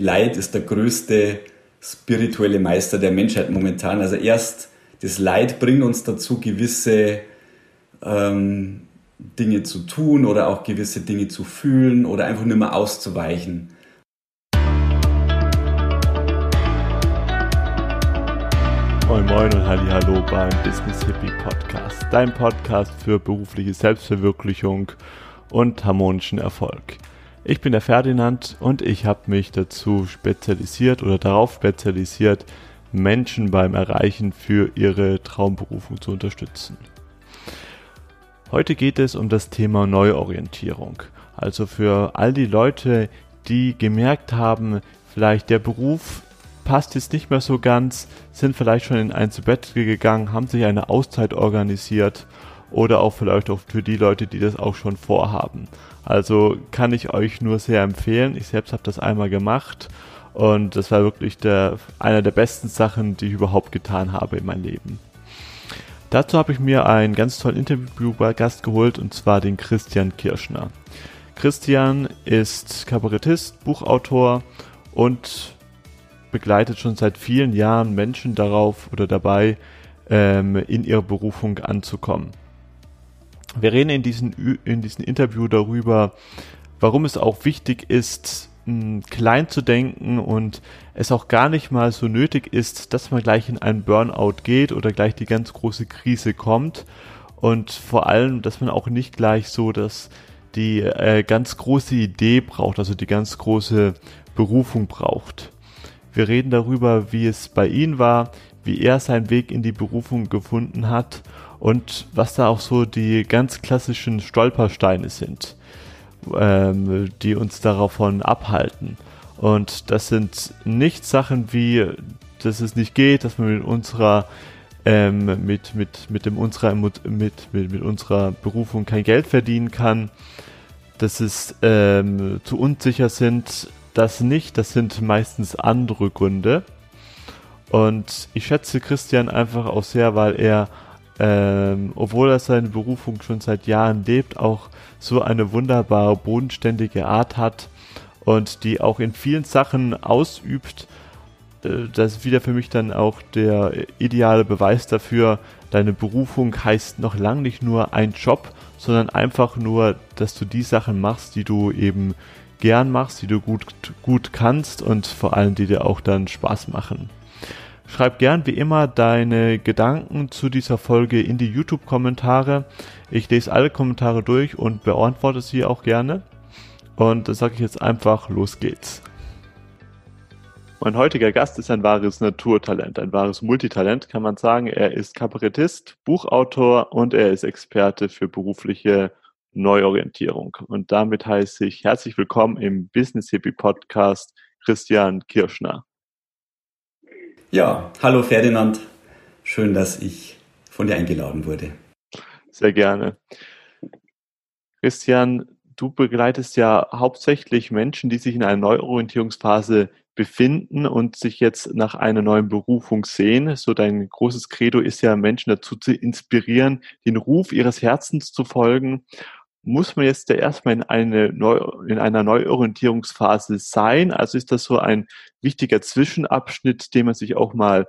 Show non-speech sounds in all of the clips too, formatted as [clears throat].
Leid ist der größte spirituelle Meister der Menschheit momentan. Also erst das Leid bringt uns dazu, gewisse ähm, Dinge zu tun oder auch gewisse Dinge zu fühlen oder einfach nur mehr auszuweichen. Moin Moin und Halli Hallo beim Business Hippie Podcast, dein Podcast für berufliche Selbstverwirklichung und harmonischen Erfolg. Ich bin der Ferdinand und ich habe mich dazu spezialisiert oder darauf spezialisiert, Menschen beim Erreichen für ihre Traumberufung zu unterstützen. Heute geht es um das Thema Neuorientierung. Also für all die Leute, die gemerkt haben, vielleicht der Beruf passt jetzt nicht mehr so ganz, sind vielleicht schon in ein zu Bett gegangen, haben sich eine Auszeit organisiert oder auch vielleicht auch für die Leute, die das auch schon vorhaben. Also kann ich euch nur sehr empfehlen. Ich selbst habe das einmal gemacht und das war wirklich der, einer der besten Sachen, die ich überhaupt getan habe in meinem Leben. Dazu habe ich mir einen ganz tollen Interviewgast geholt und zwar den Christian Kirschner. Christian ist Kabarettist, Buchautor und begleitet schon seit vielen Jahren Menschen darauf oder dabei, ähm, in ihre Berufung anzukommen. Wir reden in diesem, in diesem Interview darüber, warum es auch wichtig ist, klein zu denken und es auch gar nicht mal so nötig ist, dass man gleich in einen Burnout geht oder gleich die ganz große Krise kommt und vor allem, dass man auch nicht gleich so dass die äh, ganz große Idee braucht, also die ganz große Berufung braucht. Wir reden darüber, wie es bei ihm war, wie er seinen Weg in die Berufung gefunden hat und was da auch so die ganz klassischen Stolpersteine sind, ähm, die uns davon abhalten. Und das sind nicht Sachen wie, dass es nicht geht, dass man mit unserer ähm, mit, mit, mit, dem unserer, mit, mit, mit unserer Berufung kein Geld verdienen kann, dass es ähm, zu unsicher sind, das nicht, das sind meistens andere Gründe. Und ich schätze Christian einfach auch sehr, weil er ähm, obwohl er seine Berufung schon seit Jahren lebt, auch so eine wunderbare, bodenständige Art hat und die auch in vielen Sachen ausübt. Äh, das ist wieder für mich dann auch der ideale Beweis dafür, deine Berufung heißt noch lang nicht nur ein Job, sondern einfach nur, dass du die Sachen machst, die du eben gern machst, die du gut, gut kannst und vor allem die dir auch dann Spaß machen. Schreib gern wie immer deine Gedanken zu dieser Folge in die YouTube-Kommentare. Ich lese alle Kommentare durch und beantworte sie auch gerne. Und da sage ich jetzt einfach, los geht's. Mein heutiger Gast ist ein wahres Naturtalent, ein wahres Multitalent, kann man sagen. Er ist Kabarettist, Buchautor und er ist Experte für berufliche Neuorientierung. Und damit heiße ich herzlich willkommen im Business Hippie Podcast Christian Kirschner. Ja, hallo Ferdinand. Schön, dass ich von dir eingeladen wurde. Sehr gerne. Christian, du begleitest ja hauptsächlich Menschen, die sich in einer Neuorientierungsphase befinden und sich jetzt nach einer neuen Berufung sehen. So dein großes Credo ist ja, Menschen dazu zu inspirieren, den Ruf ihres Herzens zu folgen muss man jetzt erstmal in, eine Neu in einer Neuorientierungsphase sein? Also ist das so ein wichtiger Zwischenabschnitt, den man sich auch mal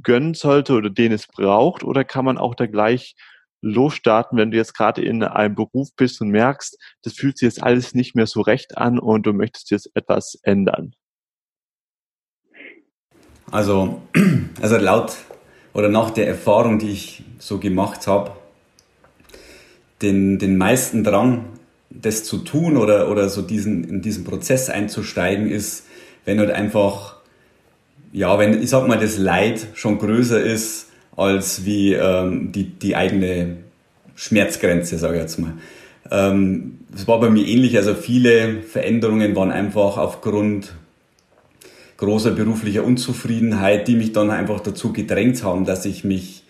gönnen sollte oder den es braucht? Oder kann man auch da gleich losstarten, wenn du jetzt gerade in einem Beruf bist und merkst, das fühlt sich jetzt alles nicht mehr so recht an und du möchtest jetzt etwas ändern? Also, [clears throat] also laut oder nach der Erfahrung, die ich so gemacht habe, den, den meisten Drang, das zu tun oder, oder so diesen, in diesen Prozess einzusteigen, ist, wenn halt einfach, ja, wenn, ich sag mal, das Leid schon größer ist als wie ähm, die, die eigene Schmerzgrenze, sage ich jetzt mal. Ähm, das war bei mir ähnlich, also viele Veränderungen waren einfach aufgrund großer beruflicher Unzufriedenheit, die mich dann einfach dazu gedrängt haben, dass ich mich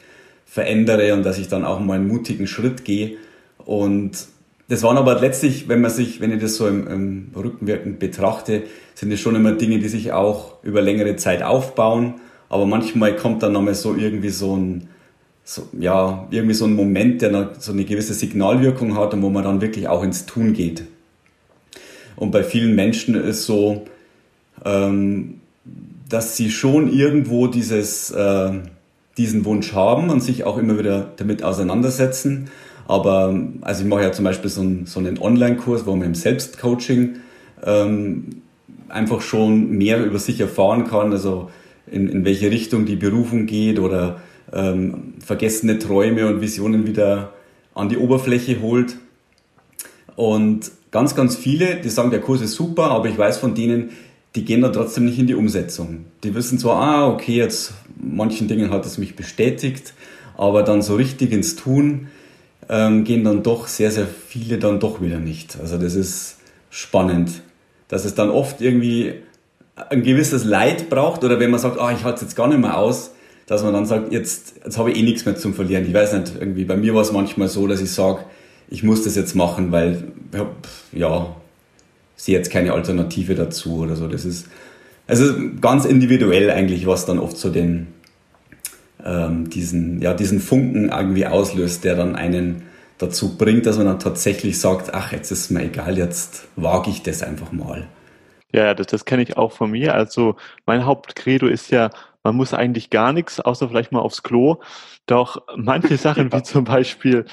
verändere und dass ich dann auch mal einen mutigen Schritt gehe. Und das waren aber letztlich, wenn man sich, wenn ich das so im, im Rückenwirken betrachte, sind es schon immer Dinge, die sich auch über längere Zeit aufbauen. Aber manchmal kommt dann nochmal so irgendwie so ein, so, ja, irgendwie so ein Moment, der so eine gewisse Signalwirkung hat und wo man dann wirklich auch ins Tun geht. Und bei vielen Menschen ist so, ähm, dass sie schon irgendwo dieses, äh, diesen Wunsch haben und sich auch immer wieder damit auseinandersetzen. Aber also ich mache ja zum Beispiel so, ein, so einen Online-Kurs, wo man im Selbstcoaching ähm, einfach schon mehr über sich erfahren kann, also in, in welche Richtung die Berufung geht oder ähm, vergessene Träume und Visionen wieder an die Oberfläche holt. Und ganz, ganz viele, die sagen, der Kurs ist super, aber ich weiß von denen, die gehen dann trotzdem nicht in die Umsetzung. Die wissen zwar, ah, okay, jetzt manchen Dingen hat es mich bestätigt, aber dann so richtig ins Tun ähm, gehen dann doch sehr, sehr viele dann doch wieder nicht. Also das ist spannend, dass es dann oft irgendwie ein gewisses Leid braucht oder wenn man sagt, ah, ich halte es jetzt gar nicht mehr aus, dass man dann sagt, jetzt, jetzt habe ich eh nichts mehr zum Verlieren. Ich weiß nicht, irgendwie bei mir war es manchmal so, dass ich sage, ich muss das jetzt machen, weil, ja, sehe jetzt keine Alternative dazu oder so. Das ist also ganz individuell eigentlich, was dann oft so den ähm, diesen ja diesen Funken irgendwie auslöst, der dann einen dazu bringt, dass man dann tatsächlich sagt, ach jetzt ist mir egal, jetzt wage ich das einfach mal. Ja, das, das kenne ich auch von mir. Also mein Hauptcredo ist ja, man muss eigentlich gar nichts, außer vielleicht mal aufs Klo. Doch manche [laughs] Sachen wie zum Beispiel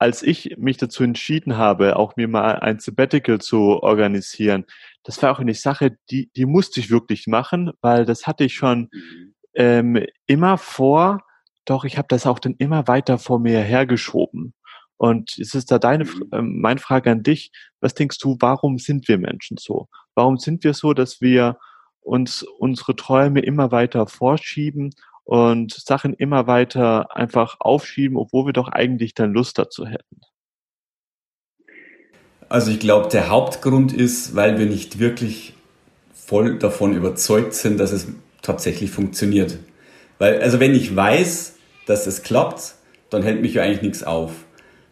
als ich mich dazu entschieden habe, auch mir mal ein Sabbatical zu organisieren, das war auch eine Sache, die, die musste ich wirklich machen, weil das hatte ich schon mhm. Ähm, immer vor, doch ich habe das auch dann immer weiter vor mir hergeschoben. Und es ist da deine, äh, meine Frage an dich, was denkst du, warum sind wir Menschen so? Warum sind wir so, dass wir uns unsere Träume immer weiter vorschieben und Sachen immer weiter einfach aufschieben, obwohl wir doch eigentlich dann Lust dazu hätten? Also ich glaube, der Hauptgrund ist, weil wir nicht wirklich voll davon überzeugt sind, dass es tatsächlich funktioniert. Weil, also wenn ich weiß, dass es klappt, dann hält mich ja eigentlich nichts auf.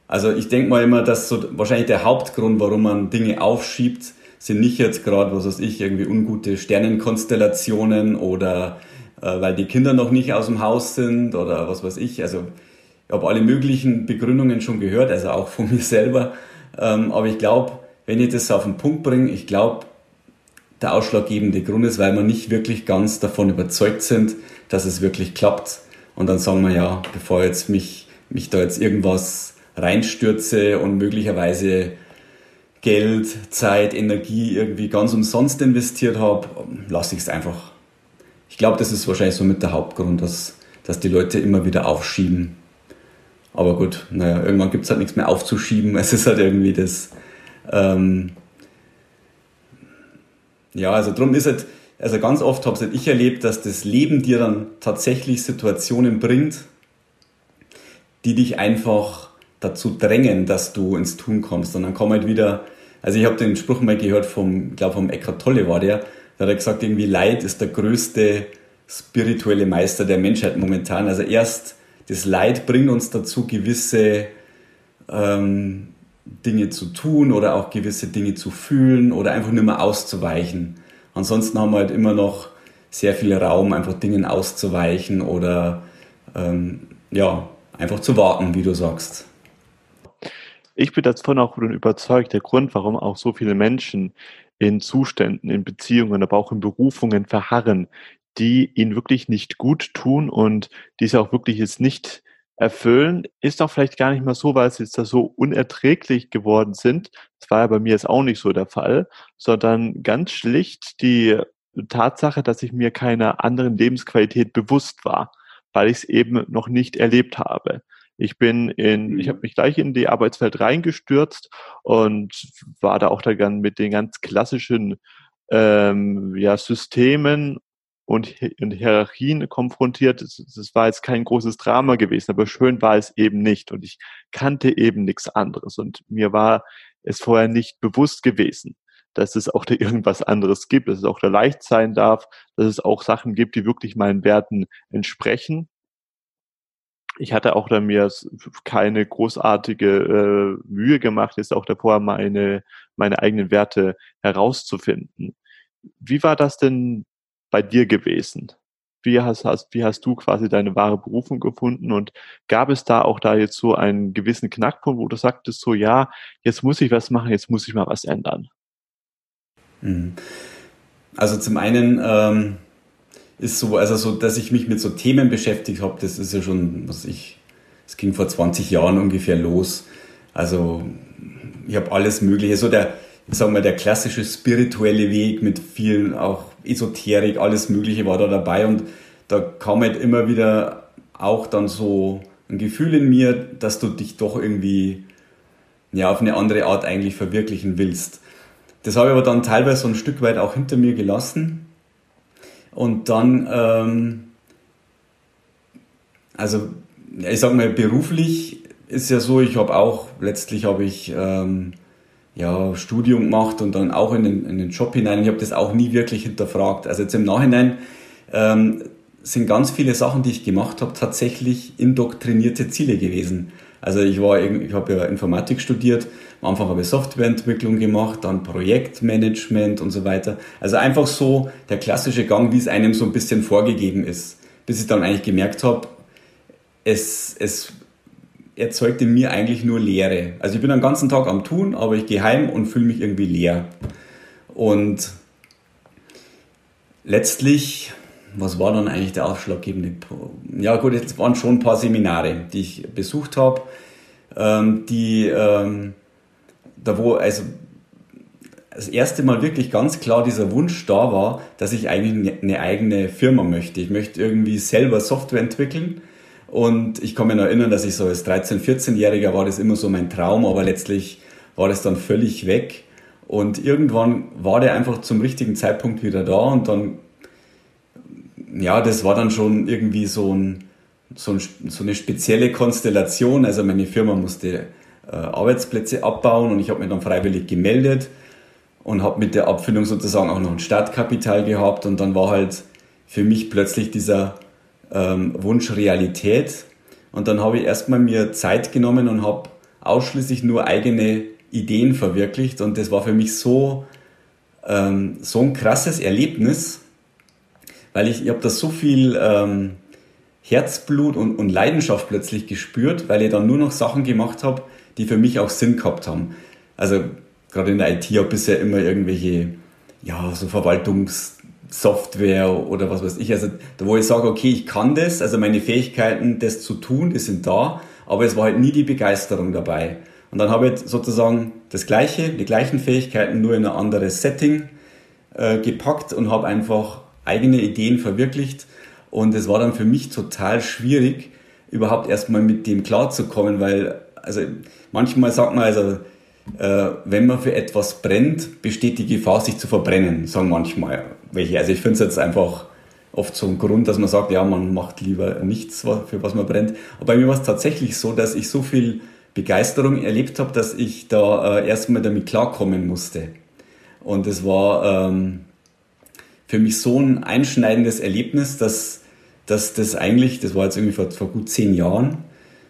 Also ich denke mal immer, dass so wahrscheinlich der Hauptgrund, warum man Dinge aufschiebt, sind nicht jetzt gerade, was weiß ich, irgendwie ungute Sternenkonstellationen oder äh, weil die Kinder noch nicht aus dem Haus sind oder was weiß ich. Also ich habe alle möglichen Begründungen schon gehört, also auch von [laughs] mir selber. Ähm, aber ich glaube, wenn ich das auf den Punkt bringe, ich glaube, der ausschlaggebende Grund ist, weil wir nicht wirklich ganz davon überzeugt sind, dass es wirklich klappt. Und dann sagen wir ja, bevor jetzt mich, mich da jetzt irgendwas reinstürze und möglicherweise Geld, Zeit, Energie irgendwie ganz umsonst investiert habe, lasse ich es einfach ich glaube, das ist wahrscheinlich so mit der Hauptgrund, dass, dass die Leute immer wieder aufschieben. Aber gut, naja, irgendwann gibt es halt nichts mehr aufzuschieben. [laughs] Es ist halt irgendwie das. Ähm, ja, also drum ist halt, also ganz oft habe halt ich erlebt, dass das Leben dir dann tatsächlich Situationen bringt, die dich einfach dazu drängen, dass du ins Tun kommst. Und dann kommt halt wieder, also ich habe den Spruch mal gehört vom, glaube vom Eckhart Tolle war der, da hat er gesagt, irgendwie Leid ist der größte spirituelle Meister der Menschheit momentan. Also erst das Leid bringt uns dazu, gewisse ähm, Dinge zu tun oder auch gewisse Dinge zu fühlen oder einfach nicht mehr auszuweichen. Ansonsten haben wir halt immer noch sehr viel Raum, einfach Dingen auszuweichen oder ähm, ja, einfach zu warten, wie du sagst. Ich bin davon auch überzeugt, der Grund, warum auch so viele Menschen in Zuständen, in Beziehungen, aber auch in Berufungen verharren, die ihnen wirklich nicht gut tun und die sie auch wirklich jetzt nicht erfüllen, ist auch vielleicht gar nicht mal so, weil sie jetzt da so unerträglich geworden sind. Das war ja bei mir jetzt auch nicht so der Fall, sondern ganz schlicht die Tatsache, dass ich mir keiner anderen Lebensqualität bewusst war, weil ich es eben noch nicht erlebt habe. Ich bin in, ich mhm. habe mich gleich in die Arbeitswelt reingestürzt und war da auch dann mit den ganz klassischen ähm, ja, Systemen und, und Hierarchien konfrontiert. Das, war jetzt kein großes Drama gewesen, aber schön war es eben nicht. Und ich kannte eben nichts anderes. Und mir war es vorher nicht bewusst gewesen, dass es auch da irgendwas anderes gibt, dass es auch da leicht sein darf, dass es auch Sachen gibt, die wirklich meinen Werten entsprechen ich hatte auch da mir keine großartige äh, Mühe gemacht, jetzt auch davor meine, meine eigenen Werte herauszufinden. Wie war das denn bei dir gewesen? Wie hast, hast, wie hast du quasi deine wahre Berufung gefunden und gab es da auch da jetzt so einen gewissen Knackpunkt, wo du sagtest so, ja, jetzt muss ich was machen, jetzt muss ich mal was ändern? Mhm. Also zum einen ähm, ist so, also so, dass ich mich mit so Themen beschäftigt habe, das ist ja schon, was ich, es ging vor 20 Jahren ungefähr los. Also ich habe alles Mögliche, so der, sagen wir, der klassische spirituelle Weg mit vielen auch Esoterik, alles Mögliche war da dabei und da kam halt immer wieder auch dann so ein Gefühl in mir, dass du dich doch irgendwie ja, auf eine andere Art eigentlich verwirklichen willst. Das habe ich aber dann teilweise so ein Stück weit auch hinter mir gelassen. Und dann, ähm, also ich sage mal, beruflich ist ja so, ich habe auch, letztlich habe ich ähm, ja, Studium gemacht und dann auch in den, in den Job hinein. Ich habe das auch nie wirklich hinterfragt. Also jetzt im Nachhinein ähm, sind ganz viele Sachen, die ich gemacht habe, tatsächlich indoktrinierte Ziele gewesen. Also ich war, ich habe ja Informatik studiert, am Anfang habe ich Softwareentwicklung gemacht, dann Projektmanagement und so weiter. Also einfach so der klassische Gang, wie es einem so ein bisschen vorgegeben ist. Bis ich dann eigentlich gemerkt habe, es, es erzeugt in mir eigentlich nur Leere. Also ich bin den ganzen Tag am Tun, aber ich gehe heim und fühle mich irgendwie leer. Und letztlich, was war dann eigentlich der ausschlaggebende Punkt? Ja gut, es waren schon ein paar Seminare, die ich besucht habe, ähm, die, ähm, da wo, also das erste Mal wirklich ganz klar dieser Wunsch da war, dass ich eigentlich eine eigene Firma möchte. Ich möchte irgendwie selber Software entwickeln und ich kann mich noch erinnern, dass ich so als 13-, 14-Jähriger war das immer so mein Traum, aber letztlich war das dann völlig weg. Und irgendwann war der einfach zum richtigen Zeitpunkt wieder da und dann, ja, das war dann schon irgendwie so, ein, so, ein, so eine spezielle Konstellation. Also meine Firma musste äh, Arbeitsplätze abbauen und ich habe mich dann freiwillig gemeldet und habe mit der Abfindung sozusagen auch noch ein Startkapital gehabt und dann war halt für mich plötzlich dieser ähm, Wunsch Realität. Und dann habe ich erstmal mir Zeit genommen und habe ausschließlich nur eigene Ideen verwirklicht. Und das war für mich so, ähm, so ein krasses Erlebnis, weil ich, ich habe da so viel ähm, Herzblut und, und Leidenschaft plötzlich gespürt, weil ich dann nur noch Sachen gemacht habe, die für mich auch Sinn gehabt haben. Also gerade in der IT habe ich bisher immer irgendwelche ja, so Verwaltungs- Software oder was weiß ich. Also wo ich sage, okay, ich kann das, also meine Fähigkeiten, das zu tun, die sind da, aber es war halt nie die Begeisterung dabei. Und dann habe ich sozusagen das Gleiche, die gleichen Fähigkeiten, nur in ein anderes Setting äh, gepackt und habe einfach eigene Ideen verwirklicht. Und es war dann für mich total schwierig, überhaupt erstmal mit dem klarzukommen, weil, also manchmal sagt man, also äh, wenn man für etwas brennt, besteht die Gefahr, sich zu verbrennen, sagen manchmal welche. Also ich finde es jetzt einfach oft so ein Grund, dass man sagt, ja, man macht lieber nichts, für was man brennt. Aber bei mir war es tatsächlich so, dass ich so viel Begeisterung erlebt habe, dass ich da äh, erstmal damit klarkommen musste. Und es war ähm, für mich so ein einschneidendes Erlebnis, dass, dass das eigentlich, das war jetzt irgendwie vor, vor gut zehn Jahren,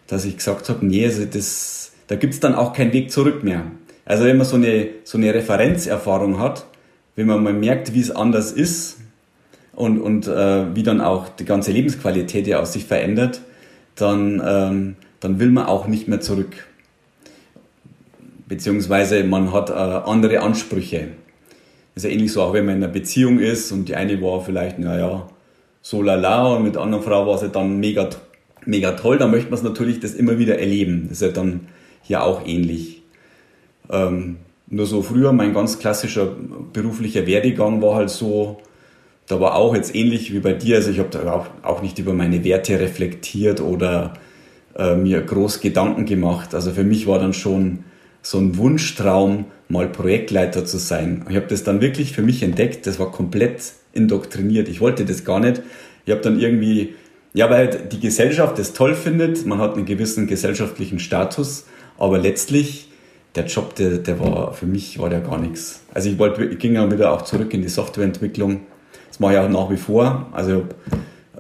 dass ich gesagt habe, nee, also das, da gibt's dann auch keinen Weg zurück mehr. Also wenn man so eine, so eine Referenzerfahrung hat, wenn man mal merkt, wie es anders ist und, und äh, wie dann auch die ganze Lebensqualität ja aus sich verändert, dann, ähm, dann will man auch nicht mehr zurück. Beziehungsweise man hat äh, andere Ansprüche. Ist ja ähnlich so, auch wenn man in einer Beziehung ist und die eine war vielleicht, naja, so lala und mit der anderen Frau war sie dann mega, mega toll, dann möchte man es natürlich das immer wieder erleben. Das ist ja dann hier auch ähnlich. Ähm, nur so früher, mein ganz klassischer beruflicher Werdegang war halt so, da war auch jetzt ähnlich wie bei dir, also ich habe da auch, auch nicht über meine Werte reflektiert oder äh, mir groß Gedanken gemacht. Also für mich war dann schon so ein Wunschtraum, mal Projektleiter zu sein. Ich habe das dann wirklich für mich entdeckt, das war komplett indoktriniert. Ich wollte das gar nicht. Ich habe dann irgendwie, ja, weil die Gesellschaft das toll findet, man hat einen gewissen gesellschaftlichen Status, aber letztlich der Job, der, der war für mich war der gar nichts. Also ich wollte, ich ging ja wieder auch zurück in die Softwareentwicklung. Das mache ich auch nach wie vor. Also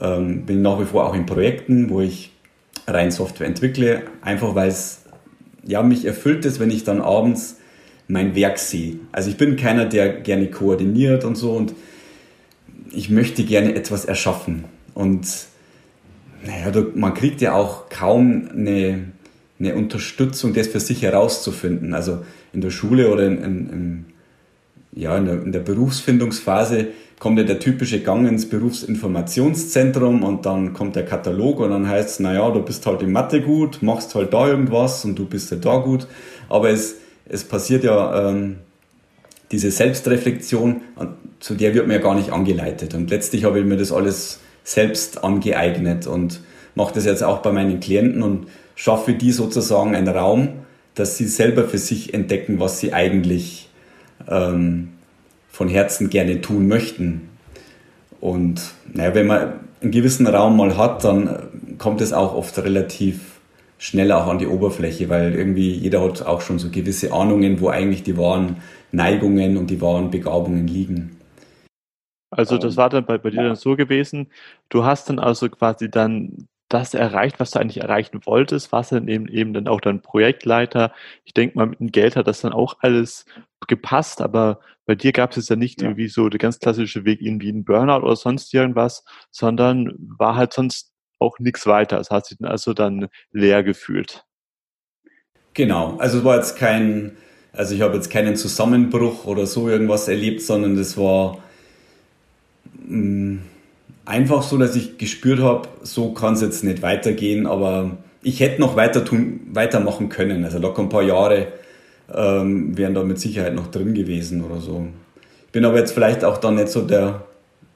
ähm, bin nach wie vor auch in Projekten, wo ich rein Software entwickle, einfach weil es ja mich erfüllt ist, wenn ich dann abends mein Werk sehe. Also ich bin keiner, der gerne koordiniert und so und ich möchte gerne etwas erschaffen. Und naja, man kriegt ja auch kaum eine eine Unterstützung, das für sich herauszufinden. Also in der Schule oder in, in, ja, in der, in der Berufsfindungsphase kommt ja der typische Gang ins Berufsinformationszentrum und dann kommt der Katalog und dann heißt es, naja, du bist halt in Mathe gut, machst halt da irgendwas und du bist ja da gut. Aber es, es passiert ja ähm, diese Selbstreflexion, zu der wird mir ja gar nicht angeleitet. Und letztlich habe ich mir das alles selbst angeeignet und mache das jetzt auch bei meinen Klienten und schaffe die sozusagen einen Raum, dass sie selber für sich entdecken, was sie eigentlich ähm, von Herzen gerne tun möchten. Und naja, wenn man einen gewissen Raum mal hat, dann kommt es auch oft relativ schnell auch an die Oberfläche, weil irgendwie jeder hat auch schon so gewisse Ahnungen, wo eigentlich die wahren Neigungen und die wahren Begabungen liegen. Also das war dann bei, bei dir dann so gewesen, du hast dann also quasi dann das erreicht, was du eigentlich erreichen wolltest, warst dann eben, eben dann auch dann Projektleiter. Ich denke mal, mit dem Geld hat das dann auch alles gepasst, aber bei dir gab es jetzt ja nicht ja. irgendwie so der ganz klassische Weg irgendwie ein Burnout oder sonst irgendwas, sondern war halt sonst auch nichts weiter. Es hat sich dann also dann leer gefühlt. Genau, also es war jetzt kein, also ich habe jetzt keinen Zusammenbruch oder so irgendwas erlebt, sondern das war mh, mm, einfach so, dass ich gespürt habe, so kann es jetzt nicht weitergehen, aber ich hätte noch weiter tun, weitermachen können. Also locker ein paar Jahre ähm, wären da mit Sicherheit noch drin gewesen oder so. Bin aber jetzt vielleicht auch dann nicht so der,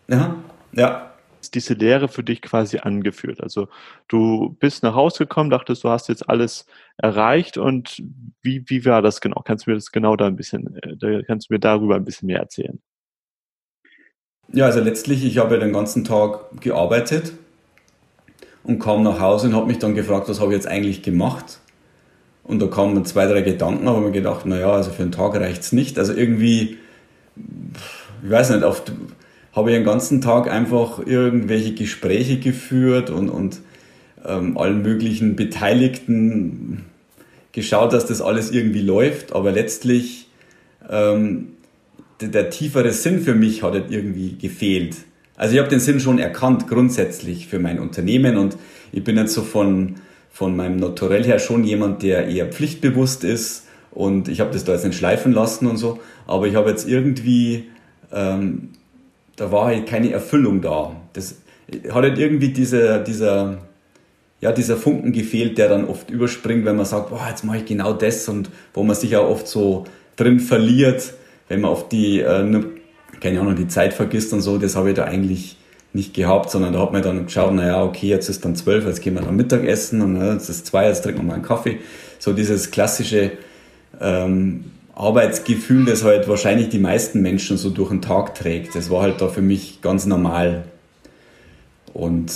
ja, ja. Diese Lehre für dich quasi angeführt. Also du bist nach Hause gekommen, dachtest, du hast jetzt alles erreicht und wie, wie war das genau? Kannst du mir das genau da ein bisschen, äh, kannst du mir darüber ein bisschen mehr erzählen? Ja, also letztlich, ich habe ja den ganzen Tag gearbeitet und kam nach Hause und habe mich dann gefragt, was habe ich jetzt eigentlich gemacht? Und da kamen zwei, drei Gedanken, aber mir gedacht, naja, also für einen Tag reicht es nicht. Also irgendwie, ich weiß nicht, oft habe ich den ganzen Tag einfach irgendwelche Gespräche geführt und, und ähm, allen möglichen Beteiligten geschaut, dass das alles irgendwie läuft, aber letztlich ähm, der, tiefere Sinn für mich hat irgendwie gefehlt. Also ich habe den Sinn schon erkannt, grundsätzlich für mein Unternehmen und ich bin jetzt so von, von meinem Naturell her schon jemand, der eher pflichtbewusst ist und ich habe das da jetzt nicht schleifen lassen und so, aber ich habe jetzt irgendwie, ähm, da war halt keine Erfüllung da. Das hat halt irgendwie dieser, dieser, ja, dieser Funken gefehlt, der dann oft überspringt, wenn man sagt, boah, jetzt mache ich genau das und wo man sich ja oft so drin verliert wenn man auf die, äh, keine Ahnung, die Zeit vergisst und so, das habe ich da eigentlich nicht gehabt, sondern da hat man dann geschaut, naja, okay, jetzt ist dann zwölf, jetzt gehen wir dann Mittagessen und äh, jetzt ist zwei, jetzt trinken wir mal einen Kaffee. So dieses klassische ähm, Arbeitsgefühl, das halt wahrscheinlich die meisten Menschen so durch den Tag trägt. Das war halt da für mich ganz normal. Und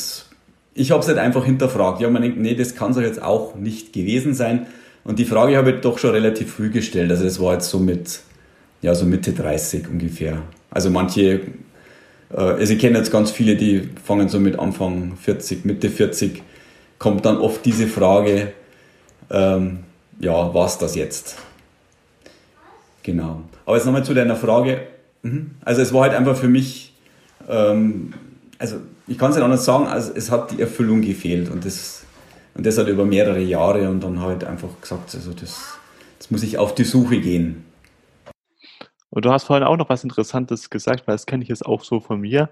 ich habe es halt einfach hinterfragt. Ja, man denkt, nee, das kann es jetzt auch nicht gewesen sein. Und die Frage habe ich doch schon relativ früh gestellt. Also das war jetzt so mit ja, so Mitte 30 ungefähr. Also manche, äh, also ich kenne jetzt ganz viele, die fangen so mit Anfang 40, Mitte 40, kommt dann oft diese Frage, ähm, ja, was das jetzt? Genau. Aber jetzt nochmal zu deiner Frage. Mhm. Also es war halt einfach für mich, ähm, also ich kann es nicht anders sagen, also es hat die Erfüllung gefehlt und das, und das hat über mehrere Jahre und dann halt einfach gesagt, also das, das muss ich auf die Suche gehen. Und du hast vorhin auch noch was Interessantes gesagt, weil das kenne ich jetzt auch so von mir.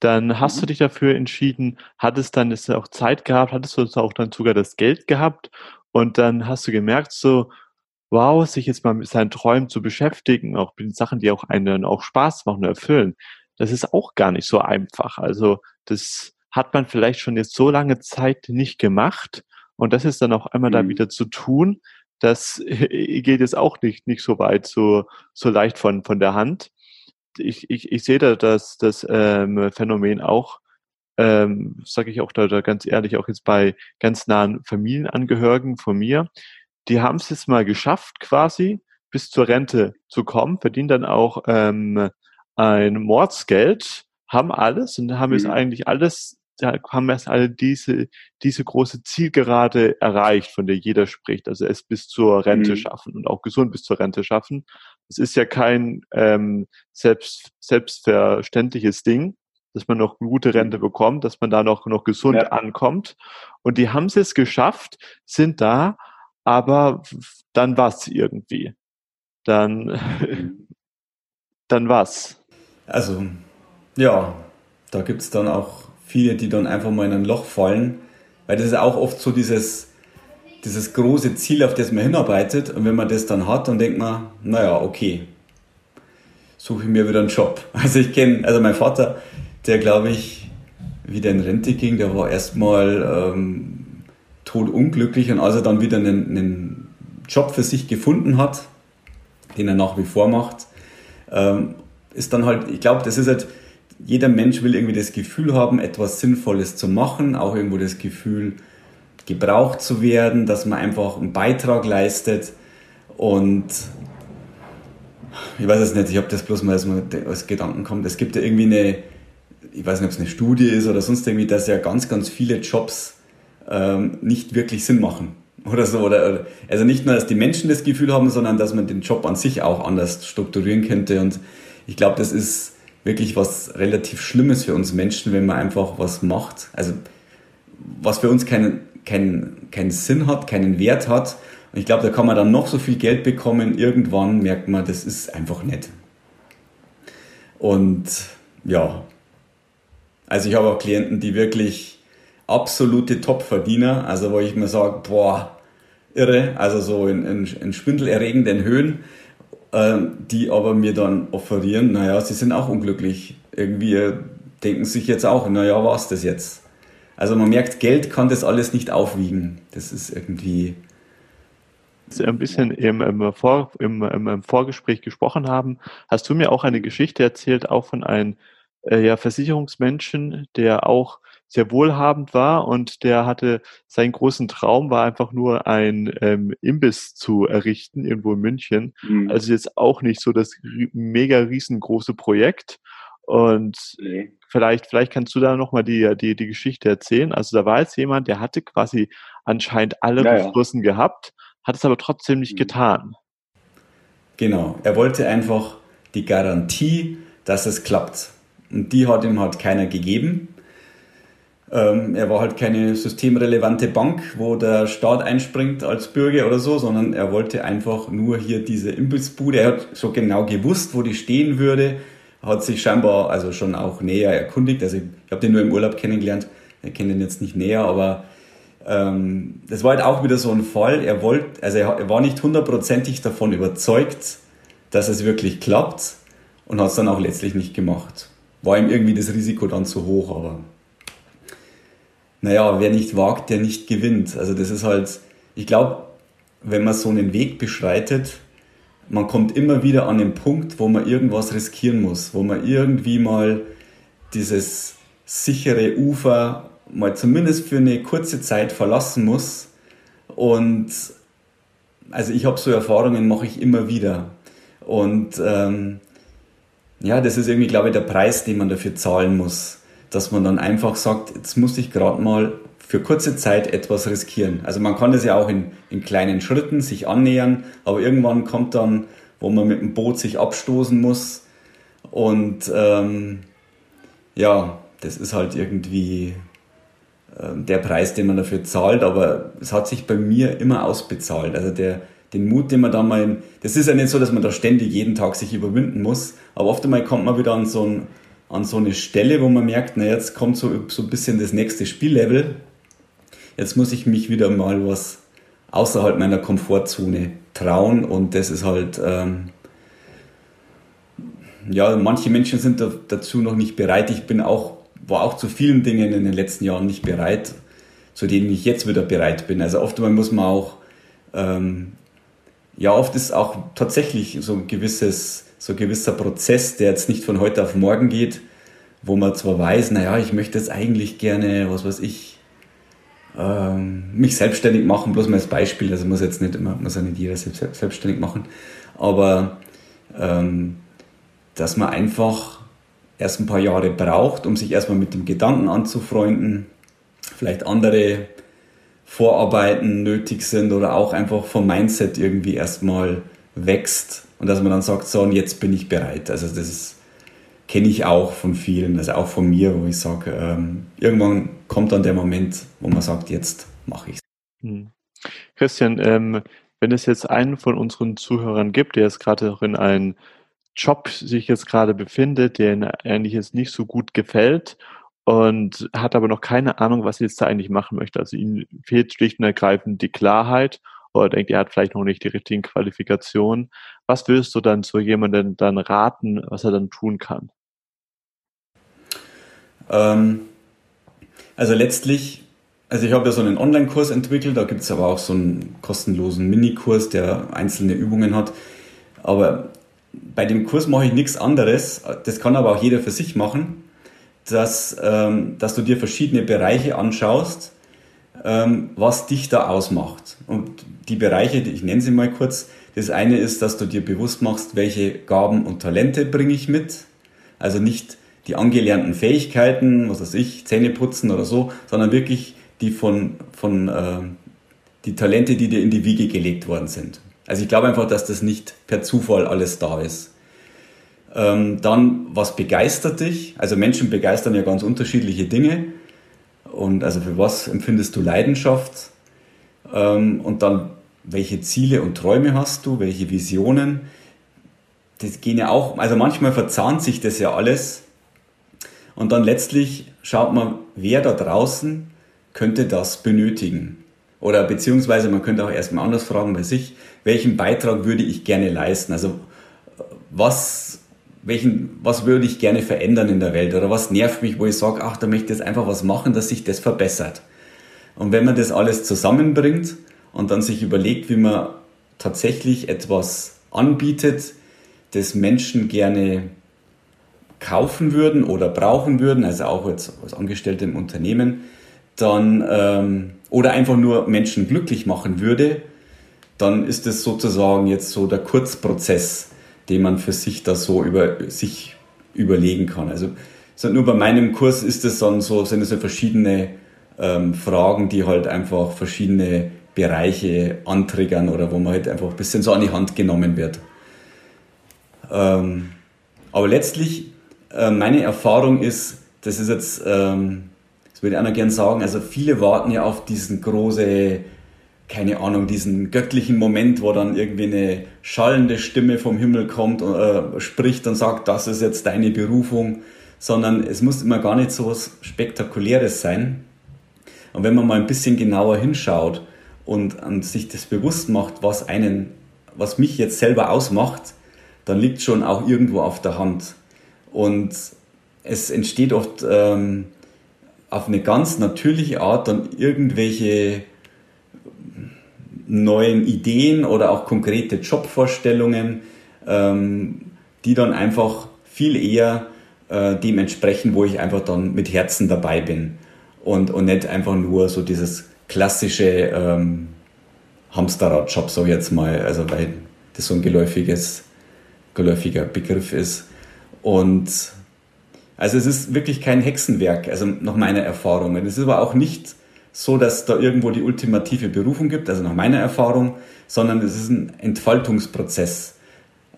Dann hast mhm. du dich dafür entschieden, hattest dann ist auch Zeit gehabt, hattest du auch dann sogar das Geld gehabt und dann hast du gemerkt so, wow, sich jetzt mal mit seinen Träumen zu beschäftigen, auch mit den Sachen, die auch einen auch Spaß machen und erfüllen, das ist auch gar nicht so einfach. Also das hat man vielleicht schon jetzt so lange Zeit nicht gemacht und das ist dann auch einmal mhm. da wieder zu tun, das [laughs] geht jetzt auch nicht, nicht so weit, so, so leicht von, von der Hand. Ich, ich, ich sehe da das, das ähm, Phänomen auch, ähm, sage ich auch da, da ganz ehrlich, auch jetzt bei ganz nahen Familienangehörigen von mir, die haben es jetzt mal geschafft, quasi bis zur Rente zu kommen, verdienen dann auch ähm, ein Mordsgeld, haben alles und haben mhm. jetzt eigentlich alles da haben erst alle diese, diese große Zielgerade erreicht, von der jeder spricht. Also es bis zur Rente mhm. schaffen und auch gesund bis zur Rente schaffen. Es ist ja kein ähm, selbst, selbstverständliches Ding, dass man noch eine gute Rente bekommt, dass man da noch, noch gesund ja. ankommt. Und die haben es jetzt geschafft, sind da, aber dann war es irgendwie. Dann [laughs] dann was? Also, ja, da gibt es dann auch viele, die dann einfach mal in ein Loch fallen, weil das ist auch oft so dieses, dieses große Ziel, auf das man hinarbeitet. Und wenn man das dann hat, dann denkt man, naja, okay, suche ich mir wieder einen Job. [laughs] Also ich kenne, also mein Vater, der glaube ich wieder in Rente ging, der war erstmal ähm, todunglücklich und als er dann wieder einen, einen Job für sich gefunden hat, den er nach wie vor macht, ähm, ist dann halt, ich glaube, das ist halt, jeder Mensch will irgendwie das Gefühl haben, etwas Sinnvolles zu machen, auch irgendwo das Gefühl, gebraucht zu werden, dass man einfach einen Beitrag leistet und ich weiß es nicht, ich habe das bloß mal als, Gedanken kommt. Es gibt ja irgendwie eine, ich weiß nicht, ob es eine Studie ist oder sonst irgendwie, dass ja ganz, ganz viele Jobs ähm, nicht wirklich Sinn machen [laughs] oder so. Oder, also nicht nur, dass die Menschen das Gefühl haben, sondern dass man den Job an sich auch anders strukturieren könnte. Und ich glaube, das ist wirklich was relativ Schlimmes für uns Menschen, wenn man einfach was macht. Also was für uns keinen, keinen, keinen Sinn hat, keinen Wert hat. Und ich glaube, da kann man dann noch so viel Geld bekommen. Irgendwann merkt man, das ist einfach nett. Und ja, also ich habe auch Klienten, die wirklich absolute Top-Verdiener, also wo ich mir sage, boah, irre, also so in, in, in schwindelerregenden Höhen die aber mir dann offerieren, naja, sie sind auch unglücklich. Irgendwie denken sich jetzt auch, naja, war es das jetzt? Also man merkt, Geld kann das alles nicht aufwiegen. Das ist irgendwie. Ein bisschen im, im, Vor, im, im Vorgespräch gesprochen haben, hast du mir auch eine Geschichte erzählt, auch von einem äh, ja, Versicherungsmenschen, der auch sehr wohlhabend war und der hatte seinen großen Traum war einfach nur ein ähm, Imbiss zu errichten irgendwo in München. Mhm. Also jetzt auch nicht so das mega riesengroße Projekt. Und nee. vielleicht, vielleicht kannst du da nochmal die, die, die Geschichte erzählen. Also da war jetzt jemand, der hatte quasi anscheinend alle ja, Ressourcen gehabt, hat es aber trotzdem nicht mhm. getan. Genau, er wollte einfach die Garantie, dass es klappt. Und die hat ihm halt keiner gegeben. Ähm, er war halt keine systemrelevante Bank, wo der Staat einspringt als Bürger oder so, sondern er wollte einfach nur hier diese Imbissbude. Er hat so genau gewusst, wo die stehen würde, hat sich scheinbar also schon auch näher erkundigt. Also ich, ich habe den nur im Urlaub kennengelernt, ich kenne den jetzt nicht näher, aber ähm, das war halt auch wieder so ein Fall. Er wollte, also er, er war nicht hundertprozentig davon überzeugt, dass es wirklich klappt und hat es dann auch letztlich nicht gemacht. War ihm irgendwie das Risiko dann zu hoch, aber naja, wer nicht wagt, der nicht gewinnt. Also das ist halt, ich glaube, wenn man so einen Weg beschreitet, man kommt immer wieder an den Punkt, wo man irgendwas riskieren muss, wo man irgendwie mal dieses sichere Ufer mal zumindest für eine kurze Zeit verlassen muss. Und also ich habe so Erfahrungen, mache ich immer wieder. Und ähm, ja, das ist irgendwie, glaube ich, der Preis, den man dafür zahlen muss dass man dann einfach sagt, jetzt muss ich gerade mal für kurze Zeit etwas riskieren. Also man kann das ja auch in, in kleinen Schritten sich annähern, aber irgendwann kommt dann, wo man mit dem Boot sich abstoßen muss und ähm, ja, das ist halt irgendwie äh, der Preis, den man dafür zahlt, aber es hat sich bei mir immer ausbezahlt. Also der, den Mut, den man da mal, das ist ja nicht so, dass man da ständig jeden Tag sich überwinden muss, aber oft einmal kommt man wieder an so ein an so eine Stelle, wo man merkt, na jetzt kommt so, so ein bisschen das nächste Spiellevel. Jetzt muss ich mich wieder mal was außerhalb meiner Komfortzone trauen und das ist halt, ähm, ja, manche Menschen sind da, dazu noch nicht bereit. Ich bin auch, war auch zu vielen Dingen in den letzten Jahren nicht bereit, zu denen ich jetzt wieder bereit bin. Also oft muss man auch, ähm, ja, oft ist auch tatsächlich so ein gewisses so ein gewisser Prozess, der jetzt nicht von heute auf morgen geht, wo man zwar weiß, naja, ich möchte jetzt eigentlich gerne, was weiß ich, ähm, mich selbstständig machen, bloß mal als Beispiel, also muss jetzt nicht immer, muss ja nicht jeder selbst, selbstständig machen, aber ähm, dass man einfach erst ein paar Jahre braucht, um sich erstmal mit dem Gedanken anzufreunden, vielleicht andere Vorarbeiten nötig sind oder auch einfach vom Mindset irgendwie erstmal wächst und dass man dann sagt, so und jetzt bin ich bereit. Also das kenne ich auch von vielen, also auch von mir, wo ich sage, ähm, irgendwann kommt dann der Moment, wo man sagt, jetzt mache ich es. Hm. Christian, ähm, wenn es jetzt einen von unseren Zuhörern gibt, der jetzt gerade auch in einen Job sich jetzt gerade befindet, der eigentlich jetzt nicht so gut gefällt und hat aber noch keine Ahnung, was er jetzt da eigentlich machen möchte. Also ihm fehlt schlicht und ergreifend die Klarheit oder denkt, er hat vielleicht noch nicht die richtigen Qualifikationen. Was würdest du dann zu jemandem dann raten, was er dann tun kann? Ähm, also letztlich, also ich habe ja so einen Online-Kurs entwickelt, da gibt es aber auch so einen kostenlosen Minikurs, der einzelne Übungen hat. Aber bei dem Kurs mache ich nichts anderes, das kann aber auch jeder für sich machen, dass, ähm, dass du dir verschiedene Bereiche anschaust, was dich da ausmacht. Und die Bereiche, ich nenne sie mal kurz, das eine ist, dass du dir bewusst machst, welche Gaben und Talente bringe ich mit. Also nicht die angelernten Fähigkeiten, was weiß ich, Zähne putzen oder so, sondern wirklich die von, von äh, die Talente, die dir in die Wiege gelegt worden sind. Also ich glaube einfach, dass das nicht per Zufall alles da ist. Ähm, dann, was begeistert dich? Also Menschen begeistern ja ganz unterschiedliche Dinge. Und also für was empfindest du Leidenschaft? Ähm, und dann, welche Ziele und Träume hast du? Welche Visionen? Das gehen ja auch, also manchmal verzahnt sich das ja alles. Und dann letztlich schaut man, wer da draußen könnte das benötigen. Oder beziehungsweise man könnte auch erstmal anders fragen bei sich, welchen Beitrag würde ich gerne leisten? Also was, welchen, was würde ich gerne verändern in der Welt? Oder was nervt mich, wo ich sage, ach, da möchte ich jetzt einfach was machen, dass sich das verbessert. Und wenn man das alles zusammenbringt und dann sich überlegt, wie man tatsächlich etwas anbietet, das Menschen gerne kaufen würden oder brauchen würden, also auch jetzt als Angestellte im Unternehmen, dann ähm, oder einfach nur Menschen glücklich machen würde, dann ist es sozusagen jetzt so der Kurzprozess, den man für sich da so über sich überlegen kann. Also so nur bei meinem Kurs ist es dann so, sind es so verschiedene ähm, Fragen, die halt einfach verschiedene Bereiche antriggern oder wo man halt einfach ein bisschen so an die Hand genommen wird. Ähm, aber letztlich, äh, meine Erfahrung ist, das ist jetzt, ähm, das würde ich auch noch gerne sagen, also viele warten ja auf diesen große keine Ahnung, diesen göttlichen Moment, wo dann irgendwie eine schallende Stimme vom Himmel kommt äh, spricht und sagt, das ist jetzt deine Berufung, sondern es muss immer gar nicht so was Spektakuläres sein. Und wenn man mal ein bisschen genauer hinschaut und, und sich das bewusst macht, was einen, was mich jetzt selber ausmacht, dann liegt schon auch irgendwo auf der Hand. Und es entsteht oft ähm, auf eine ganz natürliche Art dann irgendwelche neuen Ideen oder auch konkrete Jobvorstellungen, ähm, die dann einfach viel eher äh, dem entsprechen, wo ich einfach dann mit Herzen dabei bin und, und nicht einfach nur so dieses klassische ähm, Hamsterrad-Job, so jetzt mal, also weil das so ein geläufiges, geläufiger Begriff ist. Und also es ist wirklich kein Hexenwerk, also nach meiner Erfahrung. Es ist aber auch nicht so, dass da irgendwo die ultimative Berufung gibt, also nach meiner Erfahrung, sondern es ist ein Entfaltungsprozess.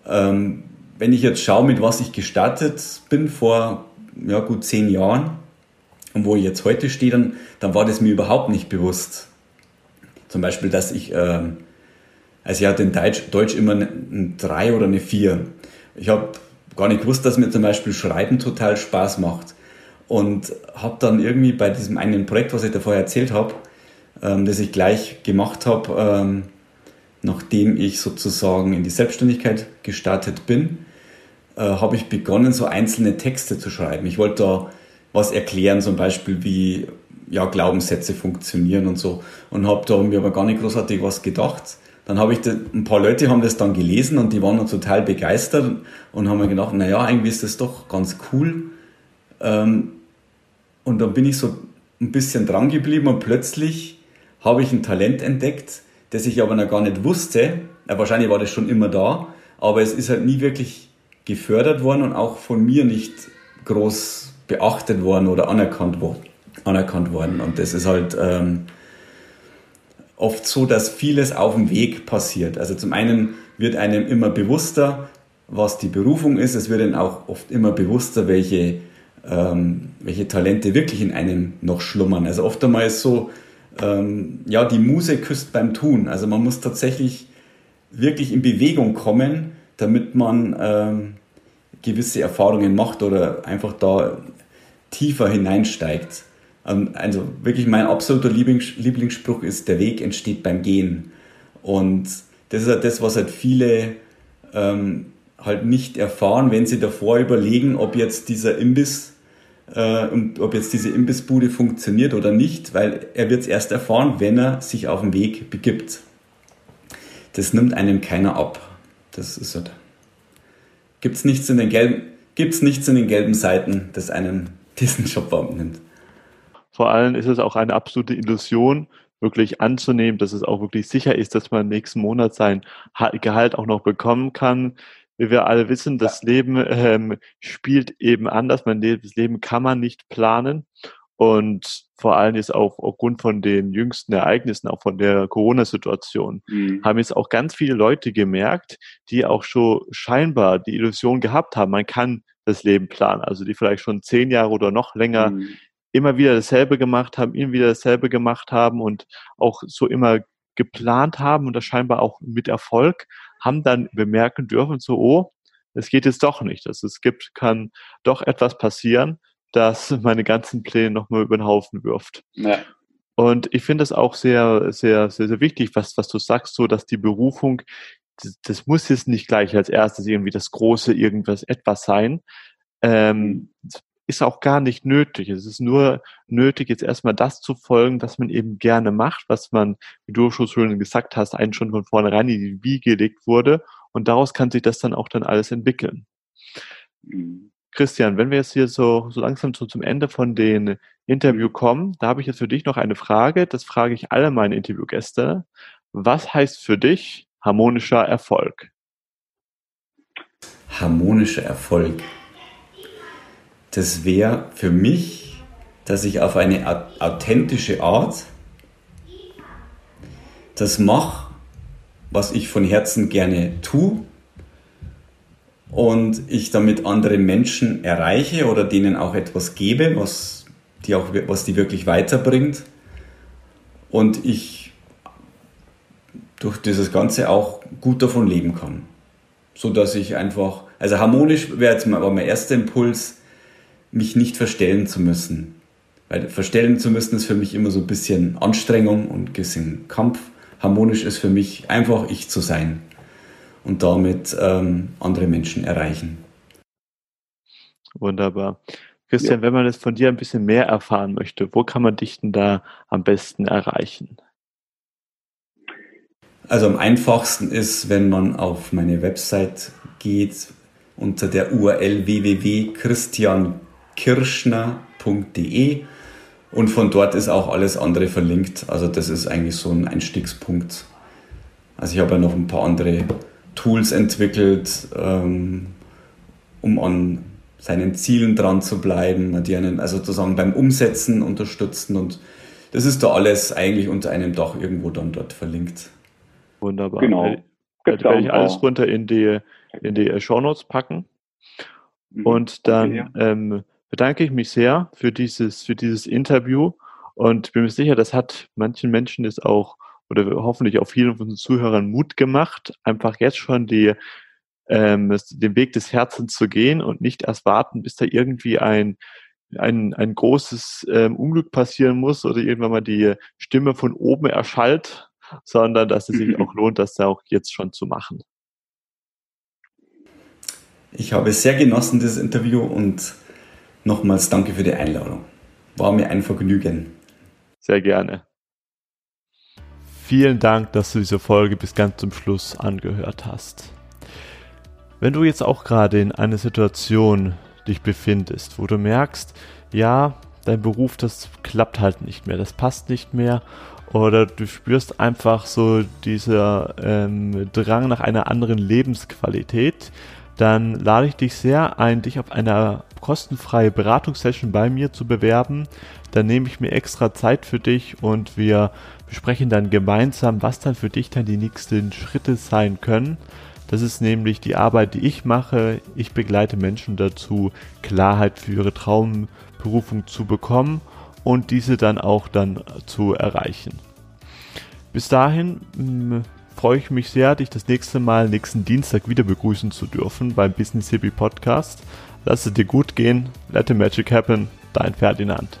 Ähm, wenn ich jetzt schaue, mit was ich gestartet bin vor ja, gut zehn Jahren und wo ich jetzt heute stehe, dann, dann war das mir überhaupt nicht bewusst. Zum Beispiel, dass ich, ähm, also ich hatte in Deutsch, Deutsch immer ein 3 oder eine 4. Ich habe gar nicht gewusst, dass mir zum Beispiel Schreiben total Spaß macht und habe dann irgendwie bei diesem einen Projekt, was ich da vorher erzählt habe, ähm, das ich gleich gemacht habe, ähm, nachdem ich sozusagen in die Selbstständigkeit gestartet bin, äh, habe ich begonnen, so einzelne Texte zu schreiben. Ich wollte da was erklären, zum Beispiel wie ja, Glaubenssätze funktionieren und so und habe da mir aber gar nicht großartig was gedacht. Dann habe ich, da, ein paar Leute haben das dann gelesen und die waren dann total begeistert und haben mir gedacht, naja, eigentlich ist das doch ganz cool. Ähm, und dann bin ich so ein bisschen dran geblieben und plötzlich habe ich ein Talent entdeckt, das ich aber noch gar nicht wusste. Ja, wahrscheinlich war das schon immer da, aber es ist halt nie wirklich gefördert worden und auch von mir nicht groß beachtet worden oder anerkannt, wo, anerkannt worden. Und das ist halt ähm, oft so, dass vieles auf dem Weg passiert. Also zum einen wird einem immer bewusster, was die Berufung ist. Es wird einem auch oft immer bewusster, welche ähm, welche Talente wirklich in einem noch schlummern. Also oft einmal ist so, ähm, ja, die Muse küsst beim Tun. Also man muss tatsächlich wirklich in Bewegung kommen, damit man ähm, gewisse Erfahrungen macht oder einfach da tiefer hineinsteigt. Ähm, also wirklich mein absoluter Lieblingsspruch ist, der Weg entsteht beim Gehen. Und das ist halt das, was halt viele ähm, halt nicht erfahren, wenn sie davor überlegen, ob jetzt dieser Imbiss, äh, ob jetzt diese Imbissbude funktioniert oder nicht, weil er wird es erst erfahren, wenn er sich auf den Weg begibt. Das nimmt einem keiner ab. Das ist halt. Gibt's nichts in den gelben, gibt's nichts in den gelben Seiten, das einen [laughs] diesen Job abnimmt. Vor allem ist es auch eine absolute Illusion, wirklich anzunehmen, dass es auch wirklich sicher ist, dass man nächsten Monat sein Gehalt auch noch bekommen kann. Wie wir alle wissen, das Leben ähm, spielt eben anders. Man, das Leben kann man nicht planen. Und vor allem jetzt auch aufgrund von den jüngsten Ereignissen, auch von der Corona-Situation, mhm. haben jetzt auch ganz viele Leute gemerkt, die auch schon scheinbar die Illusion gehabt haben, man kann das Leben planen. Also die vielleicht schon zehn Jahre oder noch länger mhm. immer wieder dasselbe gemacht haben, immer wieder dasselbe gemacht haben und auch so immer geplant haben und das scheinbar auch mit Erfolg, haben dann bemerken dürfen, so, oh, es geht jetzt doch nicht. Also es gibt, kann doch etwas passieren das [laughs] meine ganzen Pläne nochmal über den Haufen wirft. Ja. Und ich finde es auch sehr, sehr, sehr, sehr wichtig, was, was du sagst, so, dass die Berufung, das, das muss jetzt nicht gleich als erstes irgendwie das große irgendwas, etwas sein. Ähm, ist auch gar nicht nötig. Es ist nur nötig, jetzt erstmal das zu folgen, was man eben gerne macht, was man, wie du schon gesagt hast, einen schon von vornherein in die Wiege gelegt wurde. Und daraus kann sich das dann auch dann alles entwickeln. Christian, wenn wir jetzt hier so, so langsam so zum Ende von den Interview kommen, da habe ich jetzt für dich noch eine Frage. Das frage ich alle meine Interviewgäste. Was heißt für dich harmonischer Erfolg? Harmonischer Erfolg. Das wäre für mich, dass ich auf eine authentische Art das mache, was ich von Herzen gerne tue und ich damit andere Menschen erreiche oder denen auch etwas gebe, was die, auch, was die wirklich weiterbringt. Und ich durch dieses Ganze auch gut davon leben kann. So dass ich einfach, also harmonisch wäre jetzt mal mein erster Impuls, mich nicht verstellen zu müssen. Weil verstellen zu müssen ist für mich immer so ein bisschen Anstrengung und ein bisschen Kampf. Harmonisch ist für mich einfach ich zu sein und damit ähm, andere Menschen erreichen. Wunderbar. Christian, ja. wenn man jetzt von dir ein bisschen mehr erfahren möchte, wo kann man dich denn da am besten erreichen? Also am einfachsten ist, wenn man auf meine Website geht unter der URL www.christiankirschner.de und von dort ist auch alles andere verlinkt. Also das ist eigentlich so ein Einstiegspunkt. Also ich habe ja noch ein paar andere Tools entwickelt, ähm, um an seinen Zielen dran zu bleiben, die einen also sozusagen beim Umsetzen unterstützen und das ist da alles eigentlich unter einem Dach irgendwo dann dort verlinkt. Wunderbar. Genau. Da werde ich alles runter in die, in die äh, Show Notes packen. Mhm. Und dann okay, ja. ähm, bedanke ich mich sehr für dieses, für dieses Interview und bin mir sicher, das hat manchen Menschen jetzt auch oder hoffentlich auch vielen von unseren Zuhörern Mut gemacht, einfach jetzt schon die, ähm, den Weg des Herzens zu gehen und nicht erst warten, bis da irgendwie ein, ein, ein großes ähm, Unglück passieren muss oder irgendwann mal die Stimme von oben erschallt, sondern dass es sich [laughs] auch lohnt, das da auch jetzt schon zu machen. Ich habe sehr genossen, dieses Interview und nochmals danke für die Einladung. War mir ein Vergnügen. Sehr gerne. Vielen Dank, dass du diese Folge bis ganz zum Schluss angehört hast. Wenn du jetzt auch gerade in einer Situation dich befindest, wo du merkst, ja, dein Beruf, das klappt halt nicht mehr, das passt nicht mehr, oder du spürst einfach so dieser ähm, Drang nach einer anderen Lebensqualität, dann lade ich dich sehr ein, dich auf eine kostenfreie Beratungssession bei mir zu bewerben. Dann nehme ich mir extra Zeit für dich und wir besprechen dann gemeinsam, was dann für dich dann die nächsten Schritte sein können. Das ist nämlich die Arbeit, die ich mache. Ich begleite Menschen dazu, Klarheit für ihre Traumberufung zu bekommen und diese dann auch dann zu erreichen. Bis dahin freue ich mich sehr, dich das nächste Mal nächsten Dienstag wieder begrüßen zu dürfen beim Business Hippie Podcast. Lass es dir gut gehen. Let the magic happen. Dein Ferdinand.